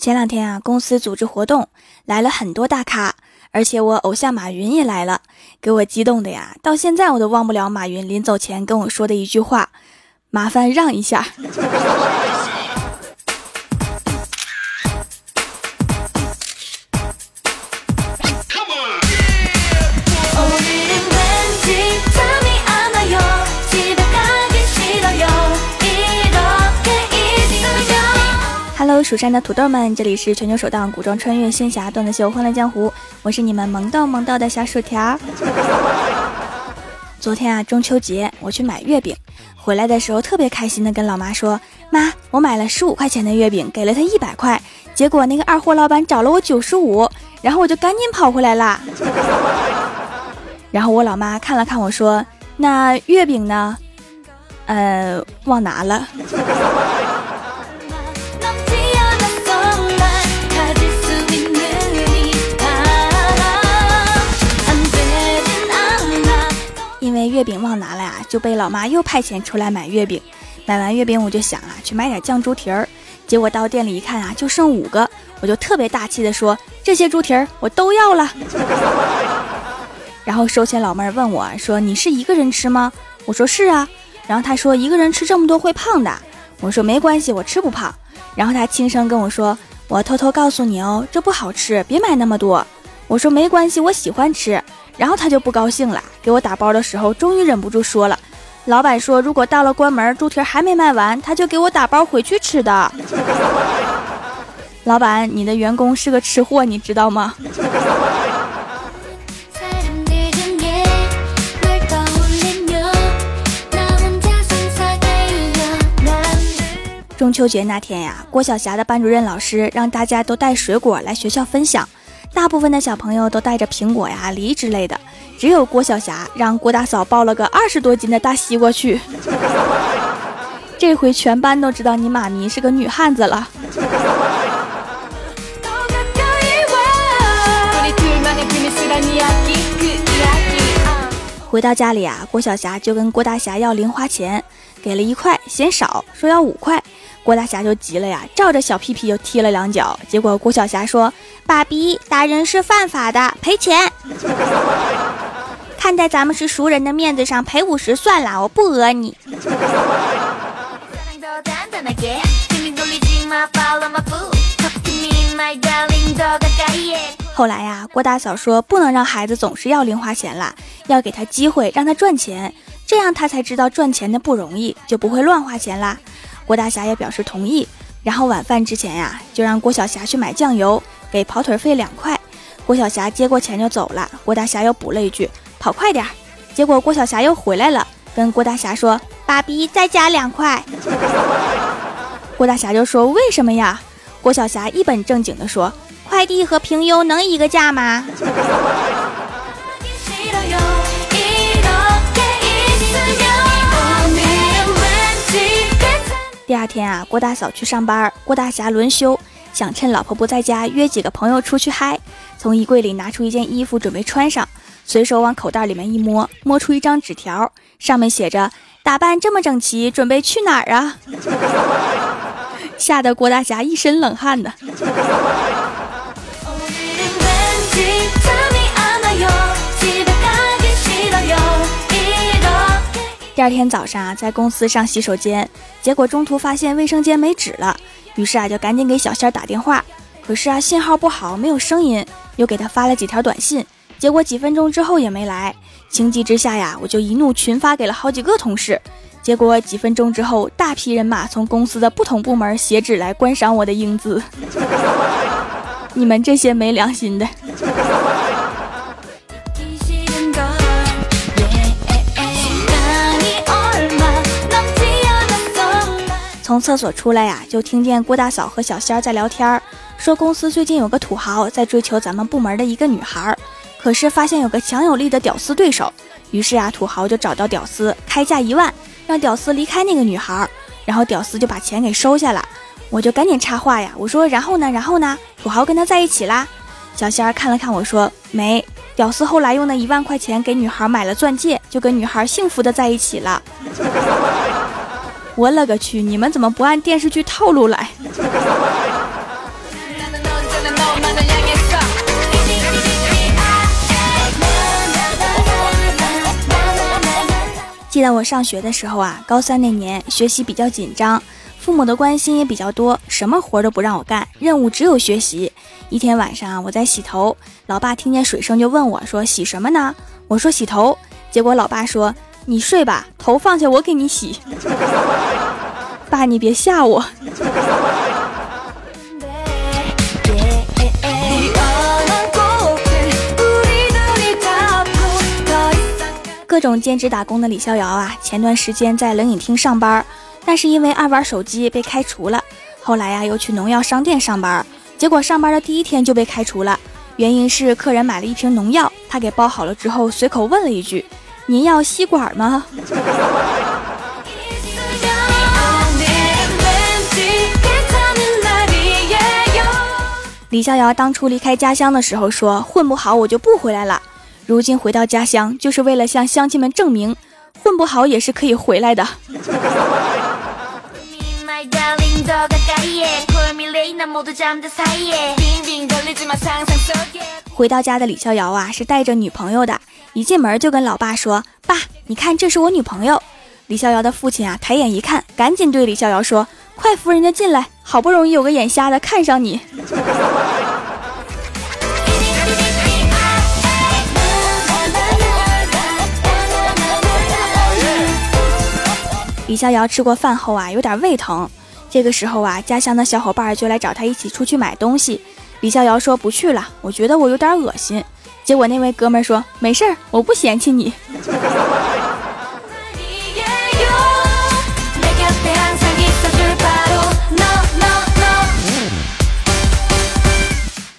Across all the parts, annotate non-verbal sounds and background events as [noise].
前两天啊，公司组织活动，来了很多大咖，而且我偶像马云也来了，给我激动的呀，到现在我都忘不了马云临走前跟我说的一句话：“麻烦让一下。”蜀山的土豆们，这里是全球首档古装穿越仙侠段子秀《欢乐江湖》，我是你们萌到萌到的小薯条。[laughs] 昨天啊，中秋节我去买月饼，回来的时候特别开心的跟老妈说：“妈，我买了十五块钱的月饼，给了他一百块，结果那个二货老板找了我九十五，然后我就赶紧跑回来啦。[laughs] ”然后我老妈看了看我说：“那月饼呢？呃，忘拿了。”月饼忘拿了呀，就被老妈又派遣出来买月饼。买完月饼，我就想啊，去买点酱猪蹄儿。结果到店里一看啊，就剩五个，我就特别大气的说：“这些猪蹄儿我都要了。”然后收钱老妹儿问我说：“你是一个人吃吗？”我说：“是啊。”然后她说：“一个人吃这么多会胖的。”我说：“没关系，我吃不胖。”然后她轻声跟我说：“我偷偷告诉你哦，这不好吃，别买那么多。”我说：“没关系，我喜欢吃。”然后他就不高兴了，给我打包的时候，终于忍不住说了：“老板说，如果到了关门，猪蹄还没卖完，他就给我打包回去吃的。[laughs] ”老板，你的员工是个吃货，你知道吗？中秋节那天呀，郭晓霞的班主任老师让大家都带水果来学校分享。大部分的小朋友都带着苹果呀、梨之类的，只有郭晓霞让郭大嫂抱了个二十多斤的大西瓜去。这回全班都知道你妈咪是个女汉子了。回到家里啊，郭晓霞就跟郭大侠要零花钱，给了一块，嫌少，说要五块。郭大侠就急了呀，照着小屁屁就踢了两脚。结果郭小霞说：“爸比，打人是犯法的，赔钱。[laughs] 看在咱们是熟人的面子上，赔五十算了，我不讹你。[laughs] ”后来呀，郭大嫂说不能让孩子总是要零花钱啦，要给他机会让他赚钱，这样他才知道赚钱的不容易，就不会乱花钱啦。郭大侠也表示同意，然后晚饭之前呀，就让郭晓霞去买酱油，给跑腿费两块。郭晓霞接过钱就走了，郭大侠又补了一句：“跑快点。”结果郭晓霞又回来了，跟郭大侠说：“爸比，再加两块。[laughs] ”郭大侠就说：“为什么呀？”郭晓霞一本正经地说：“快递和平邮能一个价吗？”天啊，郭大嫂去上班，郭大侠轮休，想趁老婆不在家约几个朋友出去嗨。从衣柜里拿出一件衣服准备穿上，随手往口袋里面一摸，摸出一张纸条，上面写着：“打扮这么整齐，准备去哪儿啊？” [laughs] 吓得郭大侠一身冷汗呢。第二天早上啊，在公司上洗手间，结果中途发现卫生间没纸了，于是啊，就赶紧给小仙儿打电话。可是啊，信号不好，没有声音，又给他发了几条短信，结果几分钟之后也没来。情急之下呀，我就一怒群发给了好几个同事。结果几分钟之后，大批人马从公司的不同部门写纸来观赏我的英姿。你们这些没良心的！从厕所出来呀，就听见郭大嫂和小仙儿在聊天儿，说公司最近有个土豪在追求咱们部门的一个女孩儿，可是发现有个强有力的屌丝对手，于是啊，土豪就找到屌丝，开价一万，让屌丝离开那个女孩儿，然后屌丝就把钱给收下了。我就赶紧插话呀，我说然后呢，然后呢，土豪跟他在一起啦。小仙儿看了看我说没，屌丝后来用那一万块钱给女孩买了钻戒，就跟女孩幸福的在一起了。我勒个去！你们怎么不按电视剧套路来？记得我上学的时候啊，高三那年学习比较紧张，父母的关心也比较多，什么活都不让我干，任务只有学习。一天晚上啊，我在洗头，老爸听见水声就问我说：“洗什么呢？”我说：“洗头。”结果老爸说。你睡吧，头放下我给你洗。”爸，你别吓我。各种兼职打工的李逍遥啊，前段时间在冷饮厅上班，但是因为爱玩手机被开除了。后来呀，又去农药商店上班，结果上班的第一天就被开除了。原因是客人买了一瓶农药，他给包好了之后，随口问了一句：“您要吸管吗？”李逍遥当初离开家乡的时候说：“混不好我就不回来了。”如今回到家乡，就是为了向乡亲们证明，混不好也是可以回来的。回到家的李逍遥啊，是带着女朋友的，一进门就跟老爸说：“爸，你看这是我女朋友。”李逍遥的父亲啊，抬眼一看，赶紧对李逍遥说：“快扶人家进来，好不容易有个眼瞎的看上你。[laughs] ”李逍遥吃过饭后啊，有点胃疼。这个时候啊，家乡的小伙伴就来找他一起出去买东西。李逍遥说不去了，我觉得我有点恶心。结果那位哥们说没事儿，我不嫌弃你。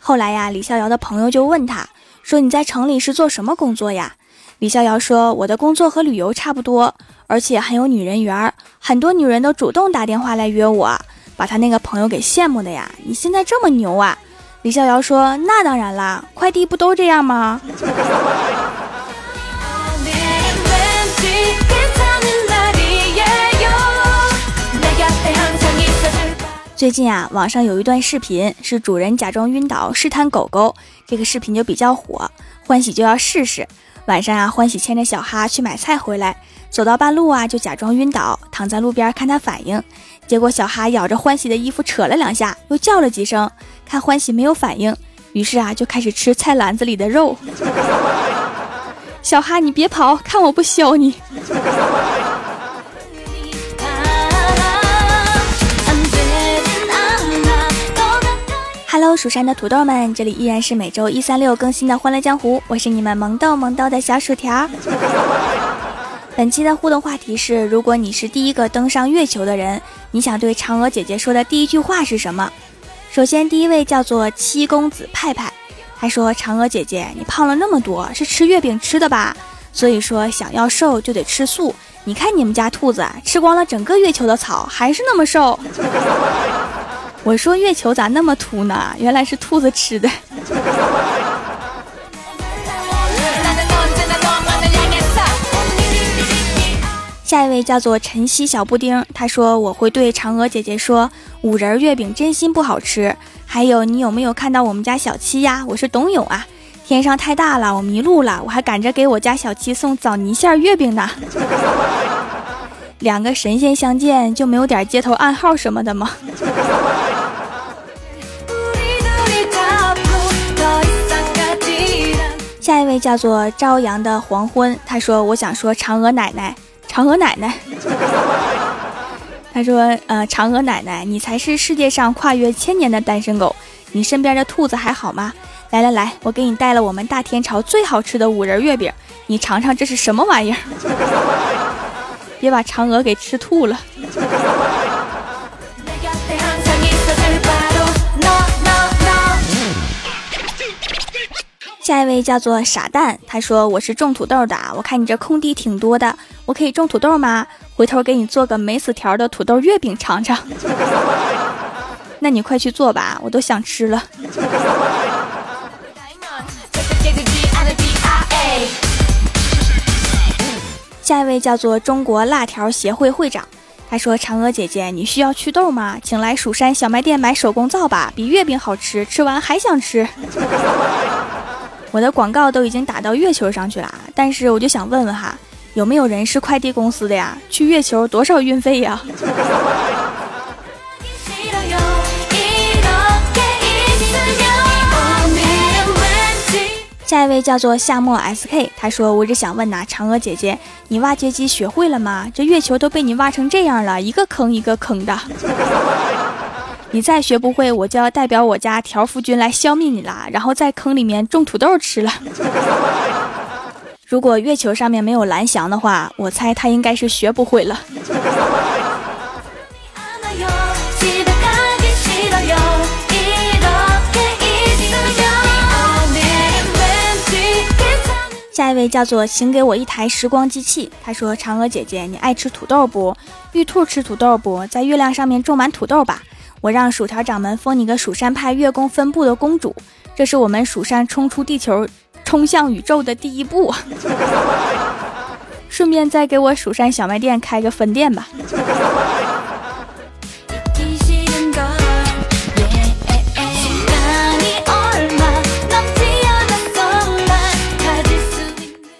后来呀，李逍遥的朋友就问他说：“你在城里是做什么工作呀？”李逍遥说：“我的工作和旅游差不多。”而且很有女人缘，很多女人都主动打电话来约我，把他那个朋友给羡慕的呀！你现在这么牛啊？李逍遥说：“那当然啦，快递不都这样吗？” [laughs] 最近啊，网上有一段视频，是主人假装晕倒试探狗狗，这个视频就比较火，欢喜就要试试。晚上啊，欢喜牵着小哈去买菜回来。走到半路啊，就假装晕倒，躺在路边看他反应。结果小哈咬着欢喜的衣服扯了两下，又叫了几声，看欢喜没有反应，于是啊就开始吃菜篮子里的肉。小哈，你别跑，看我不削你！Hello，蜀山的土豆们，这里依然是每周一、三、六更新的《欢乐江湖》，我是你们萌豆萌豆的小薯条。[laughs] 本期的互动话题是：如果你是第一个登上月球的人，你想对嫦娥姐姐说的第一句话是什么？首先，第一位叫做七公子派派，他说：“嫦娥姐姐，你胖了那么多，是吃月饼吃的吧？所以说，想要瘦就得吃素。你看你们家兔子吃光了整个月球的草，还是那么瘦。”我说：“月球咋那么秃呢？原来是兔子吃的。”下一位叫做晨曦小布丁，他说我会对嫦娥姐姐说五仁月饼真心不好吃。还有你有没有看到我们家小七呀？我是董永啊。天上太大了，我迷路了，我还赶着给我家小七送枣泥馅月饼呢。两个神仙相见就没有点街头暗号什么的吗？下一位叫做朝阳的黄昏，他说我想说嫦娥奶奶。嫦娥奶奶，[laughs] 他说：“呃，嫦娥奶奶，你才是世界上跨越千年的单身狗。你身边的兔子还好吗？来来来，我给你带了我们大天朝最好吃的五仁月饼，你尝尝这是什么玩意儿？[laughs] 别把嫦娥给吃吐了。”下一位叫做傻蛋，他说我是种土豆的，我看你这空地挺多的，我可以种土豆吗？回头给你做个没死条的土豆月饼尝尝。[laughs] 那你快去做吧，我都想吃了。下一位叫做中国辣条协会会长，他说嫦娥姐姐，你需要祛痘吗？请来蜀山小卖店买手工皂吧，比月饼好吃，吃完还想吃。我的广告都已经打到月球上去了，但是我就想问问哈，有没有人是快递公司的呀？去月球多少运费呀？[laughs] 下一位叫做夏末 SK，他说：“我只想问呐，嫦娥姐姐，你挖掘机学会了吗？这月球都被你挖成这样了，一个坑一个坑的。你再学不会，我就要代表我家条幅君来消灭你啦，然后在坑里面种土豆吃了。[laughs] 如果月球上面没有蓝翔的话，我猜他应该是学不会了。”下一位叫做，请给我一台时光机器。他说：“嫦娥姐姐，你爱吃土豆不？玉兔吃土豆不？在月亮上面种满土豆吧。我让薯条掌门封你个蜀山派月宫分部的公主。这是我们蜀山冲出地球、冲向宇宙的第一步。[laughs] 顺便再给我蜀山小卖店开个分店吧。”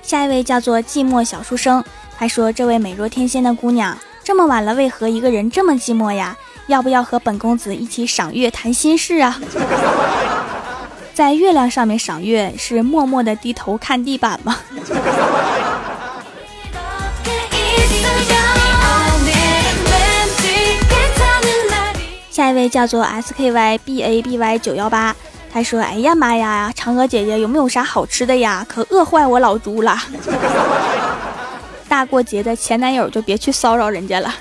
下一位叫做寂寞小书生，他说：“这位美若天仙的姑娘，这么晚了，为何一个人这么寂寞呀？要不要和本公子一起赏月谈心事啊？” [laughs] 在月亮上面赏月，是默默的低头看地板吗？下一位叫做 SKYBABY 九幺八。他说：“哎呀妈呀，嫦娥姐姐有没有啥好吃的呀？可饿坏我老猪了！大过节的，前男友就别去骚扰人家了。”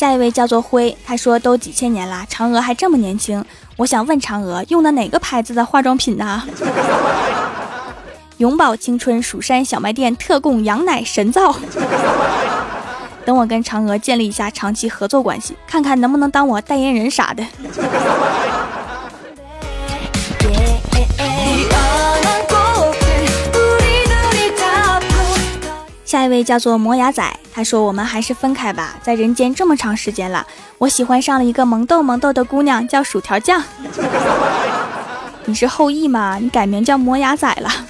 下一位叫做灰，他说：“都几千年了，嫦娥还这么年轻。我想问嫦娥，用的哪个牌子的化妆品呢？” [laughs] 永葆青春，蜀山小卖店特供羊奶神皂。[laughs] 等我跟嫦娥建立一下长期合作关系，看看能不能当我代言人啥的。下一位叫做磨牙仔，他说：“我们还是分开吧，在人间这么长时间了，我喜欢上了一个萌豆萌豆的姑娘，叫薯条酱。[laughs] 你是后羿吗？你改名叫磨牙仔了。[laughs] ”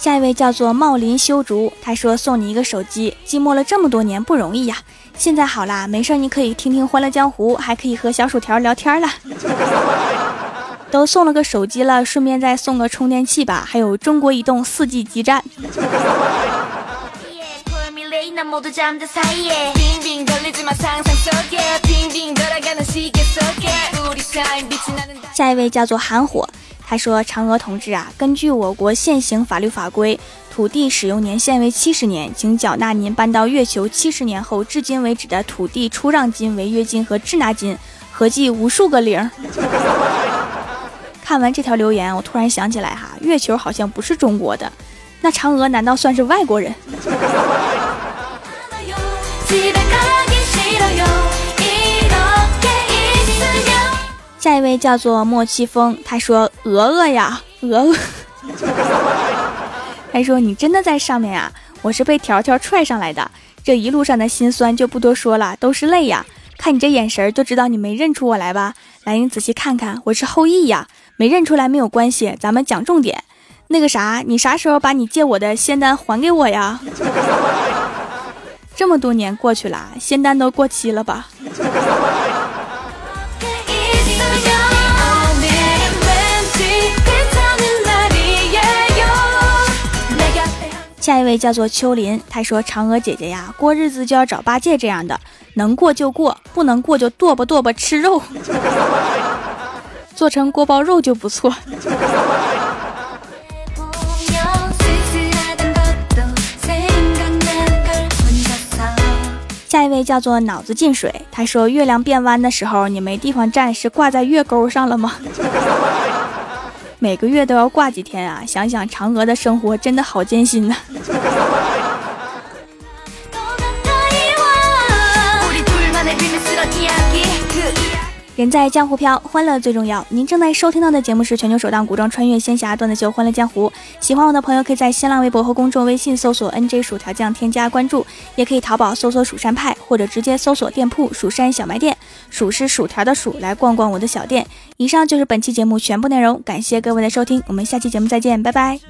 下一位叫做茂林修竹，他说送你一个手机，寂寞了这么多年不容易呀。现在好啦，没事你可以听听《欢乐江湖》，还可以和小薯条聊天了。都送了个手机了，顺便再送个充电器吧，还有中国移动四 G 基站。下一位叫做韩火。他说：“嫦娥同志啊，根据我国现行法律法规，土地使用年限为七十年，请缴纳您搬到月球七十年后至今为止的土地出让金、违约金和滞纳金，合计无数个零。”看完这条留言，我突然想起来哈，月球好像不是中国的，那嫦娥难道算是外国人？下一位叫做莫七风，他说：“鹅鹅呀，鹅鹅。[laughs] ”他说：“你真的在上面呀？我是被条条踹上来的，这一路上的心酸就不多说了，都是泪呀。看你这眼神就知道你没认出我来吧？来，你仔细看看，我是后羿呀。没认出来没有关系，咱们讲重点。那个啥，你啥时候把你借我的仙丹还给我呀？[laughs] 这么多年过去了，仙丹都过期了吧？”下一位叫做秋林，他说：“嫦娥姐姐呀，过日子就要找八戒这样的，能过就过，不能过就剁吧剁吧吃肉，做成锅包肉就不错。[laughs] ”下一位叫做脑子进水，他说：“月亮变弯的时候，你没地方站，是挂在月钩上了吗？” [laughs] 每个月都要挂几天啊！想想嫦娥的生活真的好艰辛呐。人在江湖飘，欢乐最重要。您正在收听到的节目是全球首档古装穿越仙侠段子秀《欢乐江湖》。喜欢我的朋友可以在新浪微博和公众微信搜索 “nj 薯条酱”添加关注，也可以淘宝搜索“蜀山派”或者直接搜索店铺“蜀山小卖店”，蜀是薯条的蜀，来逛逛我的小店。以上就是本期节目全部内容，感谢各位的收听，我们下期节目再见，拜拜。